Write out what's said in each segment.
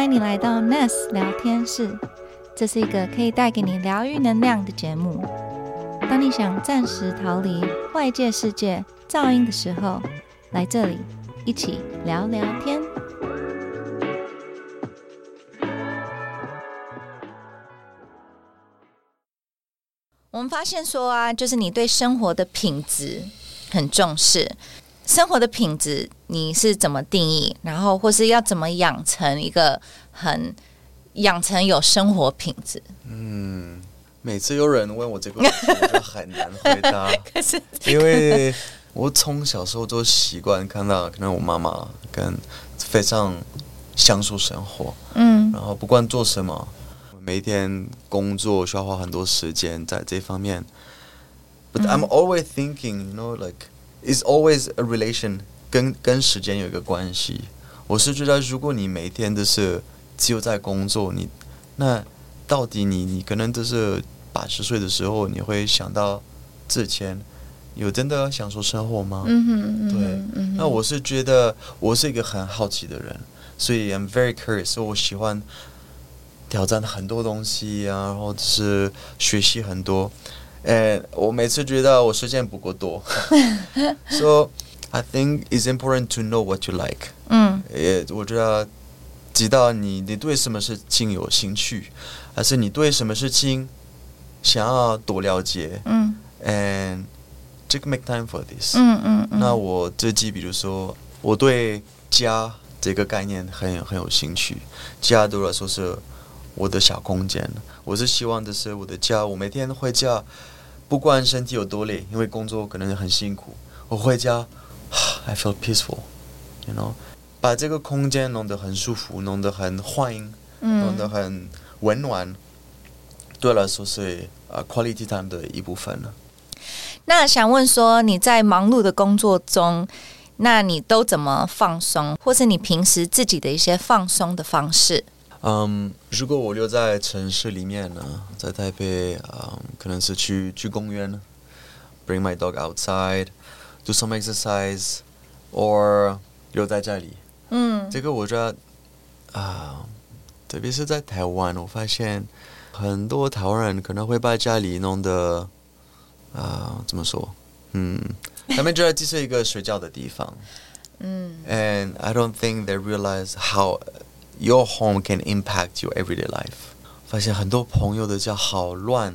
欢迎你来到 Ness 聊天室，这是一个可以带给你疗愈能量的节目。当你想暂时逃离外界世界噪音的时候，来这里一起聊聊天。我们发现说啊，就是你对生活的品质很重视。生活的品质你是怎么定义？然后或是要怎么养成一个很养成有生活品质？嗯，每次有人问我这个问题，我就很难回答，可是因为我从小时候都习惯看到，可能我妈妈跟非常享受生活，嗯然后不管做什么，每天工作需要花很多时间在这方面。But I'm always thinking, you know, like it's always a relation 跟跟时间有一个关系。我是觉得，如果你每天都是只有在工作，你那到底你你可能就是八十岁的时候，你会想到之前有真的享受生活吗？嗯哼嗯对嗯那我是觉得我是一个很好奇的人，所以 I'm very curious，所以我喜欢挑战很多东西啊，然后就是学习很多。呃，我每次觉得我时间不够多，so I think it's important to know what you like。嗯也我觉得知道你你对什么事情有兴趣，还是你对什么事情想要多了解嗯，and just make time for this。嗯嗯嗯，那我最近比如说，我对家这个概念很有很有兴趣。家对我来说是我的小空间，我是希望的是我的家，我每天回家，不管身体有多累，因为工作可能很辛苦，我回家，I feel peaceful，you know，把这个空间弄得很舒服，弄得很欢迎，弄得嗯很温暖，对我来说是啊、quality time 的一部分了。那想问说，你在忙碌的工作中，那你都怎么放松，或是你平时自己的一些放松的方式？嗯，如果我留在城市里面呢，在台北，嗯，可能是去去公园，bring my dog outside，do some exercise，or 留在家里。嗯这个我觉得啊、特别是在台湾，我发现很多台湾人可能会把家里弄得啊、怎么说？嗯，他们觉得这是一个睡觉的地方。嗯 And I don't think they realize how your home can impact your everyday life. 发现很多朋友的家好乱，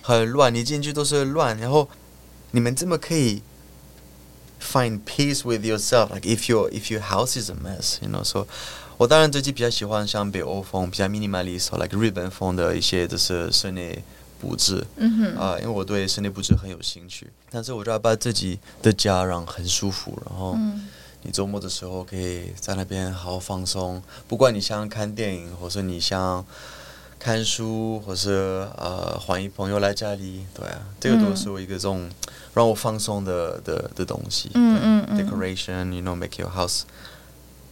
很乱，你进去都是乱，然后你们怎么可以 find peace with yourself? Like if your if your house is a mess, you know. So 我当然最近比较喜欢像北欧风，比较 minimalist，like 日本风的一些就是室内布置。嗯哼啊、因为我对室内布置很有兴趣，但是我就要把自己的家让很舒服，然后嗯 你周末的时候可以在那边好好放松，不管你像看电影，或是你像看书，或是呃欢迎朋友来家里，对啊，这个都是我一个这种让我放松的的的东西。嗯嗯嗯 Decoration，you know，make your house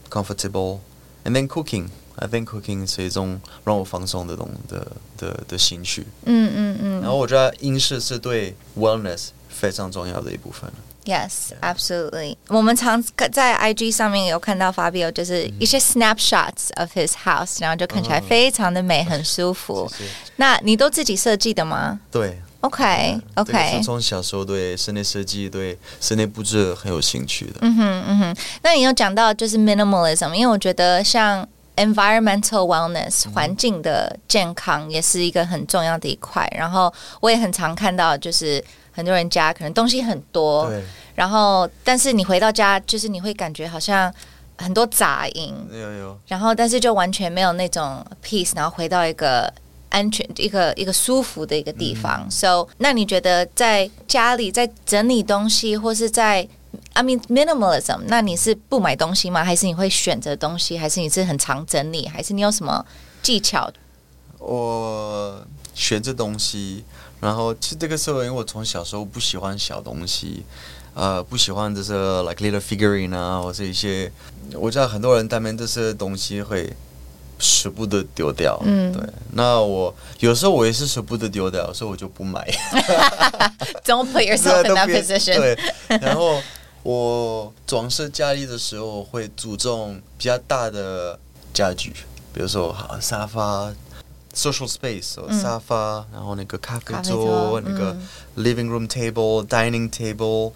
comfortable，and then cooking。I think cooking 是一种让我放松的东的的的兴趣。嗯嗯嗯然后我觉得英式是对 wellness 非常重要的一部分。Yes, absolutely. 我们常在 IG 上面有看到 Fabio，就是一些 snapshots of his house，然后就看起来非常的美，很舒服。谢谢那你都自己设计的吗对？OK 这个 OK 是。从小时候对室内设计、对室内布置很有兴趣的。嗯哼嗯哼。那你有讲到就是 minimalism，因为我觉得像 environmental wellness 环境的健康也是一个很重要的一块。然后我也很常看到，就是 很多人家可能东西很多，对，然后但是你回到家，就是你会感觉好像很多杂音，有有，然后但是就完全没有那种 peace，然后回到一个安全、一个一个舒服的一个地方。So，那你觉得在家里在整理东西，或是在 I mean minimalism，那你是不买东西吗？还是你会选择东西？还是你是很常整理？还是你有什么技巧？我选这东西，然后其实这个时候，因为我从小时候不喜欢小东西，呃，不喜欢就是 like little figurine 啊，或是一些，我知道很多人他们这些东西会舍不得丢掉，嗯对。那我有时候我也是舍不得丢掉，所以我就不买。Don't put yourself in that position。对，然后我装饰家里的时候会注重比较大的家具，比如说好沙发 ，social space，、哦沙发，然后那个咖啡咖啡桌，桌那个 living room table、dining table，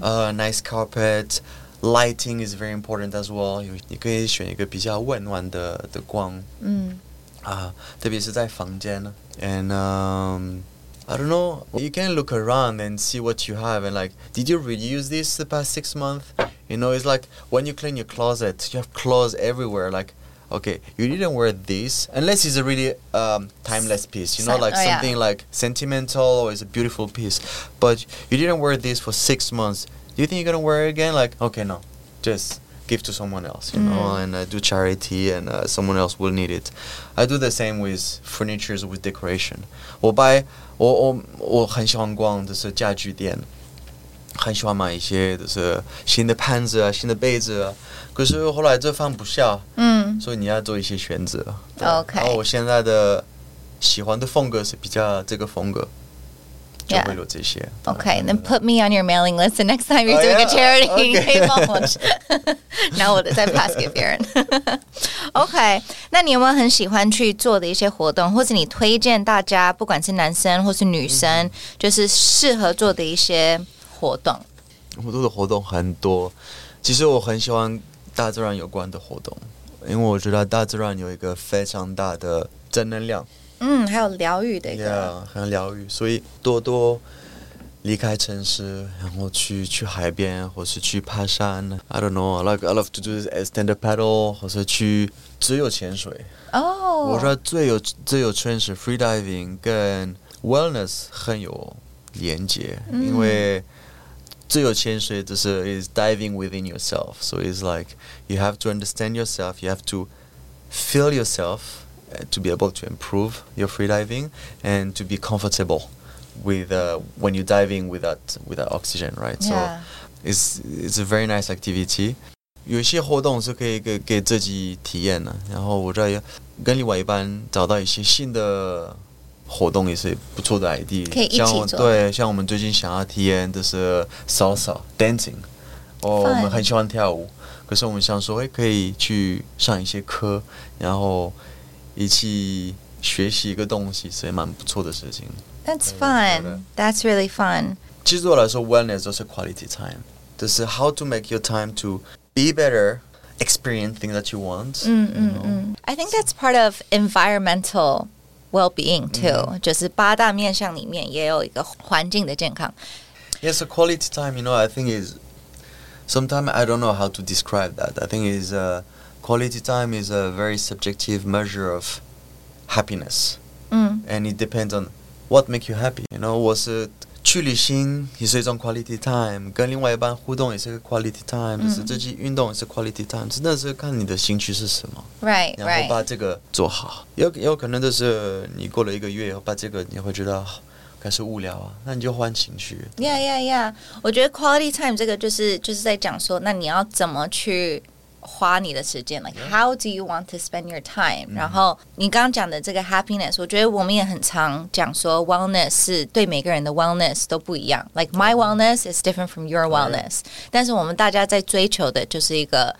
呃、nice carpet。Lighting is very important as well 有。你可以选一个比较温暖的的光，嗯啊，特别是在房间呢。And um, I don't know. You can look around and see what you have and like, did you really use this the past six months? You know, it's like when you clean your closet, you have clothes everywhere. Like, okay, you didn't wear this unless it's a really um, timeless piece. You know, Sen- like oh, yeah. something like sentimental or it's a beautiful piece. But you didn't wear this for six months. Do you think you're gonna wear it again? Like, okay, no, just give to someone else, you know, and uh, do charity, and uh, someone else will need it. I do the same with furnitures with decoration. 我 buy 我我我很喜欢逛就是家具店， 很喜欢买一些就是新的盘子啊、新的杯子啊。可是后来这放不下，嗯所以你要做一些选择。OK 然后我现在的喜欢的风格是比较这个风格，就 Yeah 会有这些。，OK，then put me on your mailing list the next time you're 哦 doing a OK 可以帮我，然后我再 pass 给别人。OK，那你有没有很喜欢去做的一些活动，或者你推荐大家，不管是男生或是女生，就是适合做的一些活动？我做的活动很多，其实我很喜欢大自然有关的活动，因为我觉得大自然有一个非常大的正能量，嗯，还有疗愈的一个。yeah, 很疗愈，所以多多离开城市，然后去去海边，或是去爬山。I don't know, like I love to do stand up paddle，或是去自由潜水。哦，我觉得自由自由潜水 free diving 跟 wellness 很有连接，因为 自由潜水就是 is diving within yourself. So it's like you have to understand yourself. You have to feel yourself uh, to be able to improve your free diving and to be comfortable with uh, when you're diving without without oxygen, right? Yeah. So it's it's a very nice activity. 有一些活动是可以给给自己体验的，然后我在跟另外一半找到一些新的 活动也是不错的 idea。可以一起像我做对，像我们最近想要体验的是 salsa dancing，哦，我 Fun 们很喜欢跳舞，可是我们想说，哎，可以去上一些课，然后一起学习一个东西，是蛮不错的事情。 That's 对的 fun. That's really fun. 其实对我来说，wellness 都是 quality time，就是 how to make your time to be better, experience things that you want. 嗯 you 嗯 know? 嗯，I think that's part of environmental well-being too，、就是八大面向里面也有一个环境的健康。 Yes, a quality time, you know, I think is sometimes I don't know how to describe that. I think is uh, quality time is a very subjective measure of happiness, 嗯 and it depends on what make you happy. You know, 我是去旅行也是一种 quality time，跟另外一半互动也是个 quality time，、就是自己运动也是 quality time，真的是看你的兴趣是什么。，right 然后把这个做好。有有可能就是你过了一个月以后，把这个你会觉得啊开始无聊啊，那你就换情绪。Yeah, yeah, yeah。我觉得 quality time 这个就是就是在讲说，那你要怎么去花你的时间？Like how do you want to spend your time？、然后你刚刚讲的这个 happiness，我觉得我们也很常讲说 wellness 是对每个人的 wellness 都不一样。Like my wellness is different from your wellness，、但是我们大家在追求的就是一个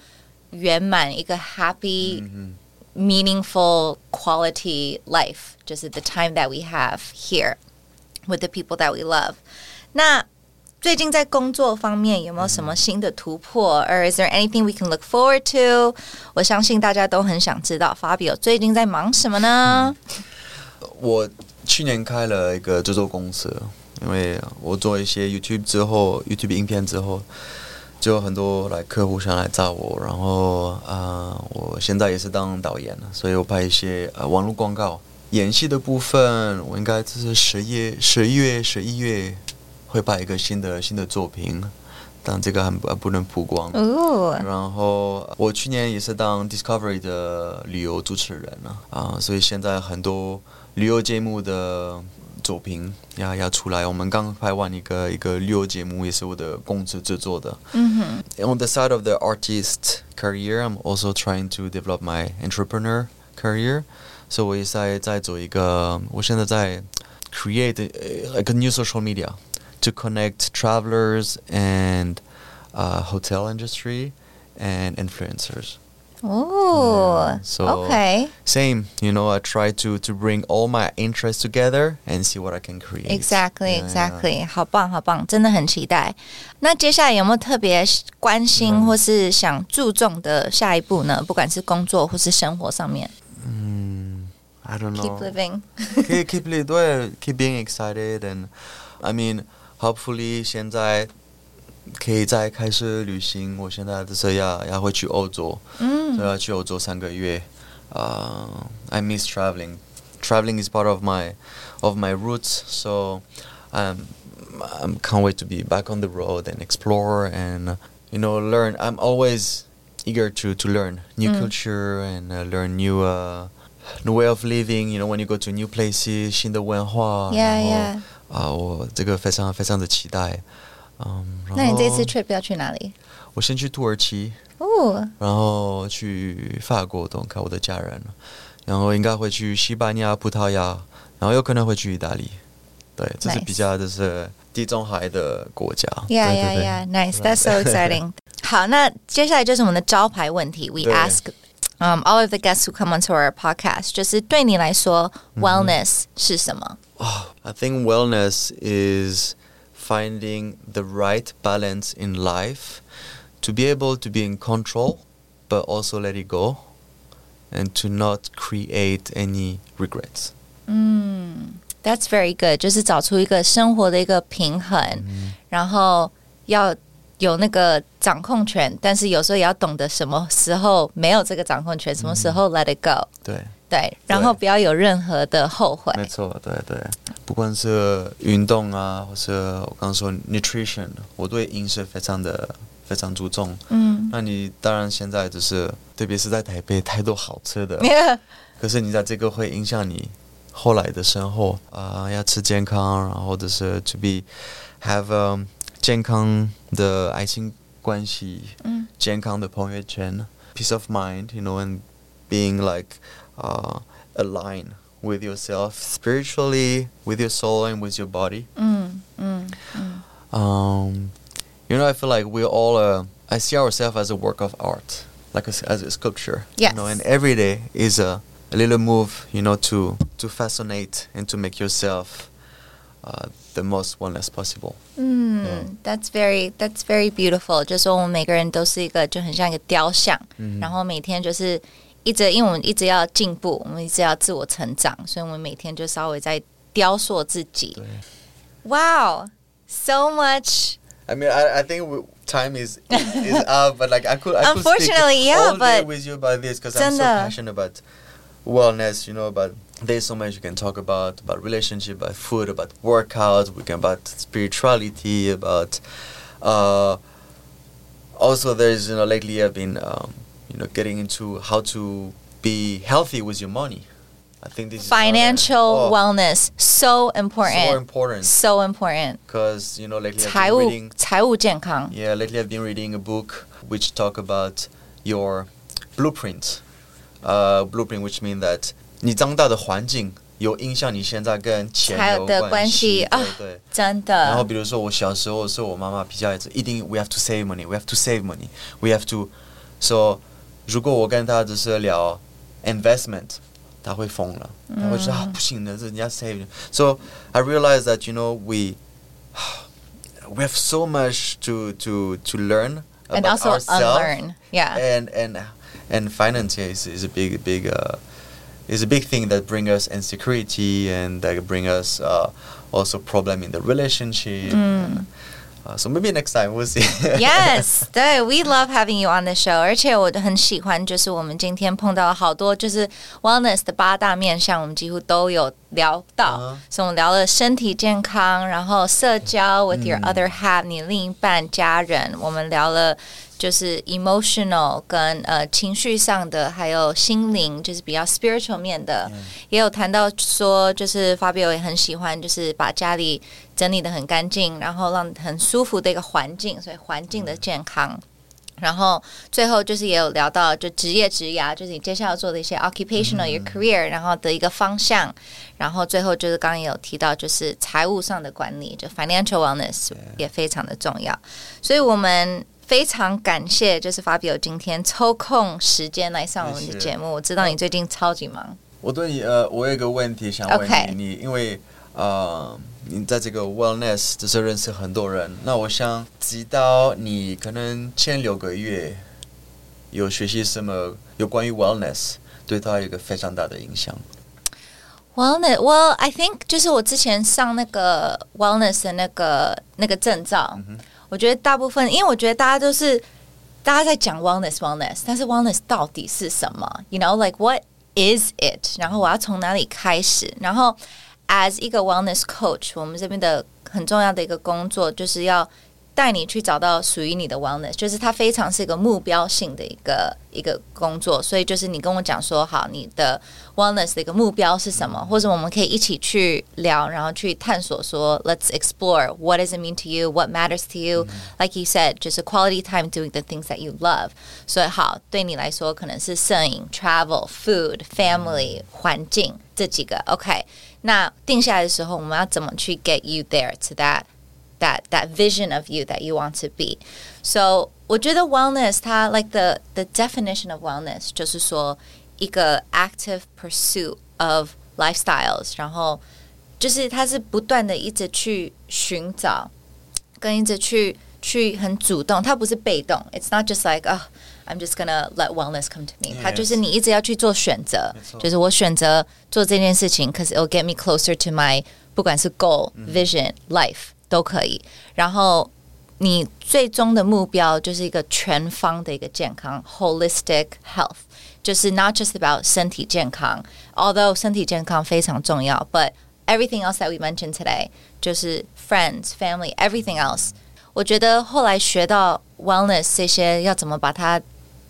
圆满、一个 happy、meaningful quality life，就是 the time that we have here with the people that we love。那 最近在工作方面有没有什么新的突破？Or is there anything we can look forward to？我相信大家都很想知道 Fabio 最近在忙什么呢？我去年开了一个制作公司，因为我做一些 YouTube 之后，YouTube 影片之后，就有很多来客户想来找我，然后啊、呃我现在也是当导演了，所以我拍一些呃网络广告。演戏的部分，我应该就是十月、十一月、十一月会拍一个新的新的作品，但这个还不还不能曝光。哦，然后我去年也是当 Discovery 的旅游主持人了啊，所以现在很多旅游节目的作品要要出来。我们刚拍完一个一个旅游节目，也是我的公司制作的。嗯哼，On the side of the artist career, I'm also trying to develop my entrepreneur career. 所以我也在在做一个，我现在在 create like a new social media to connect travelers and uh, hotel industry and influencers. 哦 So- OK Same, you know, I try to to bring all my interests together and see what I can create. Exactly, Yeah, exactly，好棒，好棒，真的很期待。那接下来有没有特别关心嗯或是想注重的下一步呢？不管是工作或是生活上面 I don't ，keep know. living。 keep keep li- 对 keep being excited and I mean hopefully 现在可以再开始旅行。我现在就是要要回去欧洲，嗯所以要去欧洲三个月。Uh, I miss traveling. Traveling is part of my of my roots, so um, I can't wait to be back on the road and explore and you know learn. I'm always eager to to learn new Mm. culture and uh, learn new uh, new way of living. You know, when you go to new places, 新的文化。Yeah, yeah. 啊，我这个非常非常的期待。嗯，那你这次 trip 要去哪里？我先去土耳其，哦，然后去法国等看我的家人，然后应该会去西班牙、葡萄牙，然后有可能会去意大利。对，这是比较就是地中海的国家。Yeah, yeah, yeah. Nice. That's so exciting. 好，那接下来就是我们的招牌问题。We ask um all of the guests who come onto our podcast，就是对你来说，wellness 是什么？ I think wellness is finding the right balance in life to be able to be in control, but also let it go, and to not create any regrets. 嗯，That's very good，就是找出一个生活的一个平衡，然后要 有那个掌控权，但是有时候也要懂得什么时候没有这个掌控权，什么时候 let it go，对。对，然后不要有任何的后悔。没错，对对，不管是运动啊，或是我刚刚说 nutrition，我对饮食非常的非常注重。嗯那你当然现在就是，特别是在台北，太多好吃的，可是你在这个会影响你后来的生活啊、要吃健康，然后就是 to be have、um, 健康的爱情关系，嗯健康的朋友圈，peace of mind，you know，and being like uh, aligned with yourself spiritually, with your soul, and with your body. 嗯嗯嗯 Um, you know, I feel like we're all. Uh, I see ourselves as a work of art, like a, s- as a sculpture. Yes. You know, and every day is a, a little move. You know, to to fascinate and to make yourself uh, the most wellness possible. 嗯，That's very That's very beautiful。就是说我们每个人都是一个就很像一个雕像，嗯然后每天就是一直，因为我们一直要进步，我们一直要自我成长，所以我们每天就稍微在雕塑自己。对 Wow, so much. I mean, I, I think we, time is is up, but like I could, I Unfortunately, could speak yeah, all day but- with you about this because I'm so 真的。 passionate about wellness. You know, about there's so much you can talk about about relationship, about food, about workouts. We can about spirituality, about uh, also there's you know lately I've been um, you know getting into how to be healthy with your money. I think this is another- Financial oh, wellness so so important, important so important. because you know lately I've 财 been 务 reading 财务健康。 Yeah, lately I've been reading a book which talk about your blueprint. Uh, blueprint, which mean that 你长大的环境有影响你现在跟钱有财的关系系啊对对。真然后的，比如说我小时候的时候，我妈妈比较一定 we have to save money, we have to save money, we have to. So 如果我跟她只是聊 investment，她会疯了，她会说、啊不行的，这人家 save。So I realized that you know we we have so much to to to learn about and also ourselves unlearn. Yeah. and and and finance yeah, is, is a big big uh, is a big thing that bring us insecurity and that bring us uh, also problem in the relationship. Mm. Uh, so maybe next time we'll see. yes，对，We love having you on the show，而且我很喜欢，就是我们今天碰到好多就是 wellness 的八大面向，我们几乎都有 聊到。嗯所以我们聊了身体健康，然后社交 with your 嗯 other half，、你另一半、家人，我们聊了。就是 emotional 跟呃情绪上的，还有心灵，就是比较 spiritual 面的，也有谈到说，就是 Fabio 也很喜欢，就是把家里整理的很干净，然后让很舒服的一个环境，所以环境的健康。然后最后就是也有聊到，就职业职涯，就是你接下来要做的一些 occupational、your career，然后的一个方向。然后最后就是刚刚也有提到，就是财务上的管理，就 financial wellness 也非常的重要。所以我们非常感谢，就是 Fabio 今天抽空时间来上我们的节目。我知道你最近超级忙。我对你呃，我有一个问题想问你你因为呃，你在这个 wellness 就是认识很多人，那我想知道你可能前六个月有学习什么有关于 wellness，对他有一个非常大的影响。Wellness, well, I think 就是我之前上那个 wellness 的那个那个证照，我觉得大部分，因为我觉得大家都是大家在讲 wellness wellness，但是 wellness 到底是什么？You know, like what is it？然后我要从哪里开始？然后 as 一个 wellness coach，我们这边的很重要的一个工作就是要带你去找到属于你的 wellness，就是它非常是一个目标性的一个一个工作，所以就是你跟我讲说好你的 wellness 的一个目标是什么，或者我们可以一起去聊，然后去探索说 let's explore what does it mean to you, what matters to you、like you said，就是 quality time doing the things that you love。所以好，对你来说可能是摄影、travel、food、family、环境这几个 OK。那定下来的时候，我们要怎么去 get you there to that that that vision of you that you want to be. So 我觉得 wellness 它 like the the definition of wellness 就是说一个 active pursuit of lifestyles，然后就是它是不断的一直去寻找，跟一直去去很主动，它不是被动。It's not just like oh I'm just gonna let wellness come to me，、它就是你一直要去做选择，就是我选择做这件事情，cause it'll get me closer to my 不管是 goal、vision、life 都可以。然后你最终的目标就是一个全方的一个健康 （holistic health），就是 not just about 身体健康，although 身体健康非常重要，but everything else that we mentioned today 就是 friends、family、everything else。我觉得后来学到 wellness 这些要怎么把它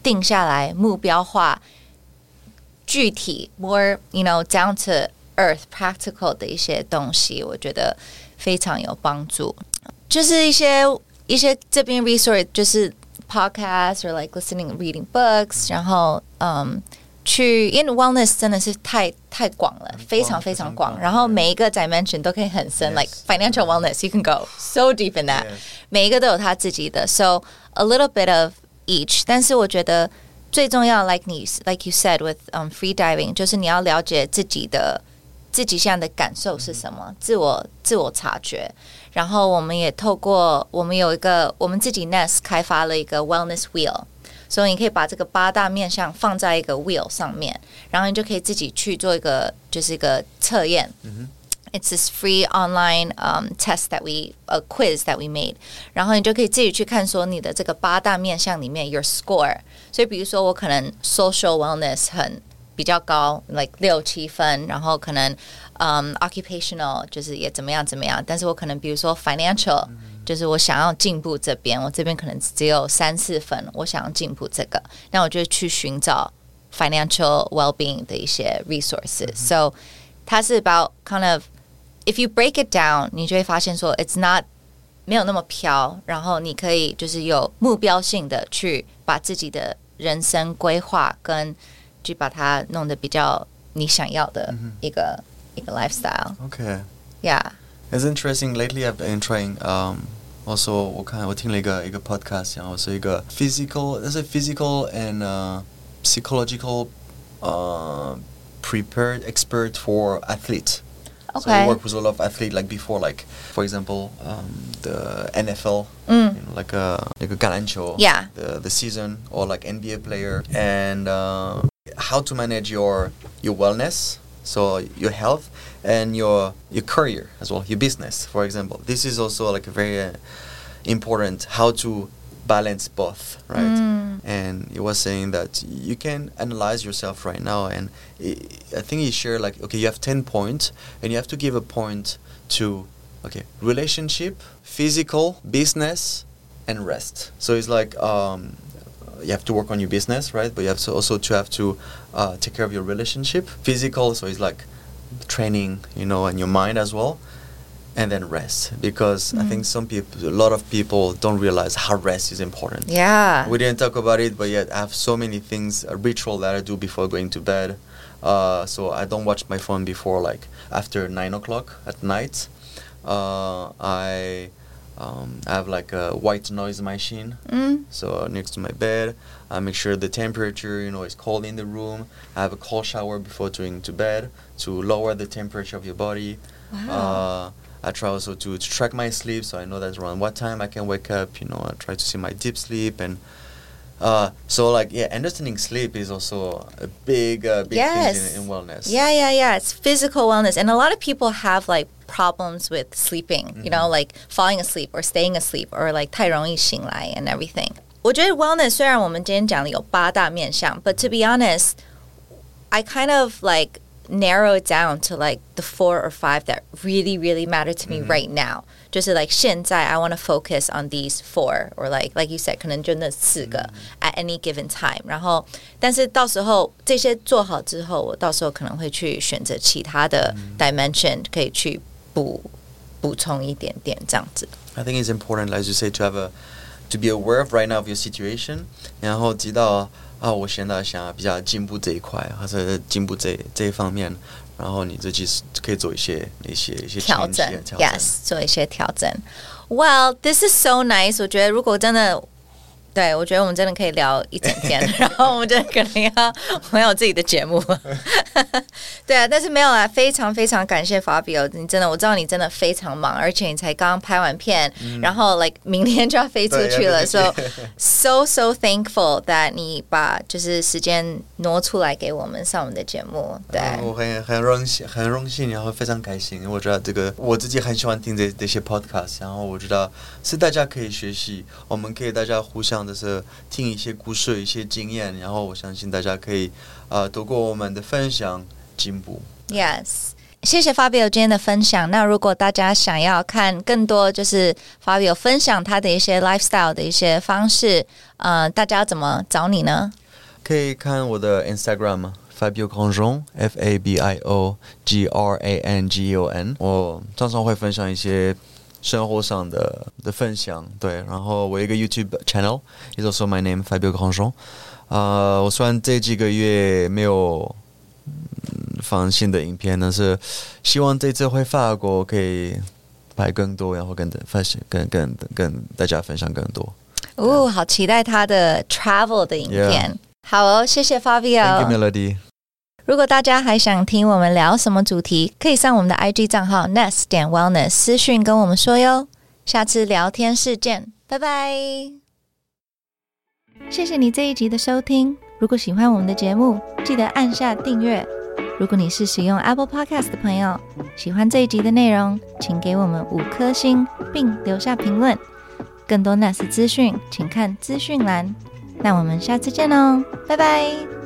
定下来、目标化、具体 more you know down to earth practical 的一些东西，我觉得 非常有帮助。就是一些一些这边 resource 就是 podcast or like listening reading books，然后嗯。去，因为 wellness 真的是太太广了，非常非常广。然后每一个 dimension 都可以很深 Yes ，like financial wellness，you can go so deep in that。 Yes 每一个都有他自己的，so a little bit of each。但是我觉得最重要，like 你 like you said with um free diving，就是你要了解自己的 自己现在的感受是什么，自我自我察觉。然后我们也透过我们有一个我们自己 Nest 开发了一个 wellness wheel。所以你可以把这个八大面向放在一个 wheel 上面，然后你就可以自己去做一个就是一个测验。嗯 It's this free online um, test that we a quiz that we made，然后你就可以自己去看说你的这个八大面向里面 your score。所以比如说我可能 social wellness 很比较高，like 六七分，然后可能嗯、occupational 就是也怎么样怎么样，但是我可能比如说 financial、就是我想要进步这边，我这边可能只有三四分，我想要进步这个，那我就去寻找 financial well-being 的一些 resources。So 它是 about kind of if you break it down，你就会发现说 it's not 没有那么飘，然后你可以就是有目标性的去把自己的人生规划跟去把它弄得比较你想要的一个、一个 lifestyle。 Okay. Yeah. It's interesting. Lately, I've been trying. Um, also, 我看我听了一个一个 podcast，然后是一个 physical，但是 physical and uh, psychological uh, prepared expert for athlete. So Okay. I work with a lot of athlete like before, like for example, um, the NFL, Mm. you know, like a like a 橄榄球, Yeah. the the season, or like NBA player, and uh, how to manage your your wellness, so your health and your your career as well, your business, for example. This is also like a very uh, important how to balance both, right? Mm. And he was saying that you can analyze yourself right now, and I I think he shared like okay, you have ten points, and you have to give a point to okay relationship, physical, business, and rest. So it's like um, you have to work on your business, right? But you have to also to have to uh, take care of your relationship, physical. So it's like training, you know, and your mind as well, and then rest. Because I think some people, a lot of people, don't realize how rest is important. Yeah. We didn't talk about it, but yet I have so many things, a ritual that I do before going to bed. Uh, so I don't watch my phone before like after nine o'clock at night. Uh, I Um, I have like a white noise machine. 嗯 So next to my bed, I make sure the temperature, you know, is cold in the room. I have a cold shower before going to bed to lower the temperature of your body. Uh, I try also to, to track my sleep, so I know that's around what time I can wake up. You know, I try to see my deep sleep and. Uh, so like yeah, understanding sleep is also a big, uh, big Yes. thing in, in wellness. Yeah, yeah, yeah. It's physical wellness. And a lot of people have like problems with sleeping, you know, like falling asleep or staying asleep or like 太容易醒来 and everything. 我觉得 wellness 虽然我们今天讲的有八大面向，but to be honest, I kind of like narrow it down to like the four or five that really, really matter to me right now. 就是 like 现在 I want to focus on these four or like like you said 可能就那四个 at any given time。然后，但是到时候这些做好之后，我到时候可能会去选择其他的 dimension 可以去补补充一点点这样子。 I think it's important, as you say, to have a to be aware of right now of your situation，然后知道 啊，我现在想要比较进步这一块，或者进步这这一方面，然后你自己是可以做一些一些一些调整调整。，yes，做一些调整。Well, this is so nice。我觉得如果真的，对我觉得我们真的可以聊一整天，然后我们真的可能要我们有自己的节目。对啊，但是没有啊，非常非常感谢 Fabio，你真的我知道你真的非常忙，而且你才刚拍完片，然后 like 明天就要飞出去了，so so so thankful that 你把就是时间挪出来给我们上我们的节目，对。我很很荣幸，很荣幸，然后非常开心。我知道这个我自己很喜欢听这这些 podcast，然后我知道是大家可以学习，我们可以大家互相的是听一些故事、一些经验，然后我相信大家可以呃通过我们的分享进步。Yes，谢谢 Fabio 今天的分享。那如果大家想要看更多，就是 Fabio 分享他的一些 lifestyle 的一些方式，呃，大家要怎么找你呢？可以看我的 Instagram Fabio Grandjean F A B I O G R A N G E O N，我常常会分享一些生活上的的分享，对，然后我有一个 YouTube channel is also my name Fabio Grandjean，呃，我虽然这几个月没有。嗯放新的影片，但是希望这次回法国可以拍更多，然后跟分享、跟跟跟大家分享更多。哦，好期待他的 travel 的影片。好哦，谢谢 Thank you, Fabio。Melody。如果大家还想听我们聊什么主题，可以上我们的 IG 账号 nest 点 wellness 私讯跟我们说哟。下次聊天室见，拜拜。谢谢你这一集的收听。如果喜欢我们的节目，记得按下订阅。如果你是使用 Apple Podcast 的朋友，喜欢这一集的内容，请给我们五颗星，并留下评论。更多 Nest 资讯，请看资讯栏。那我们下次见喽，拜拜。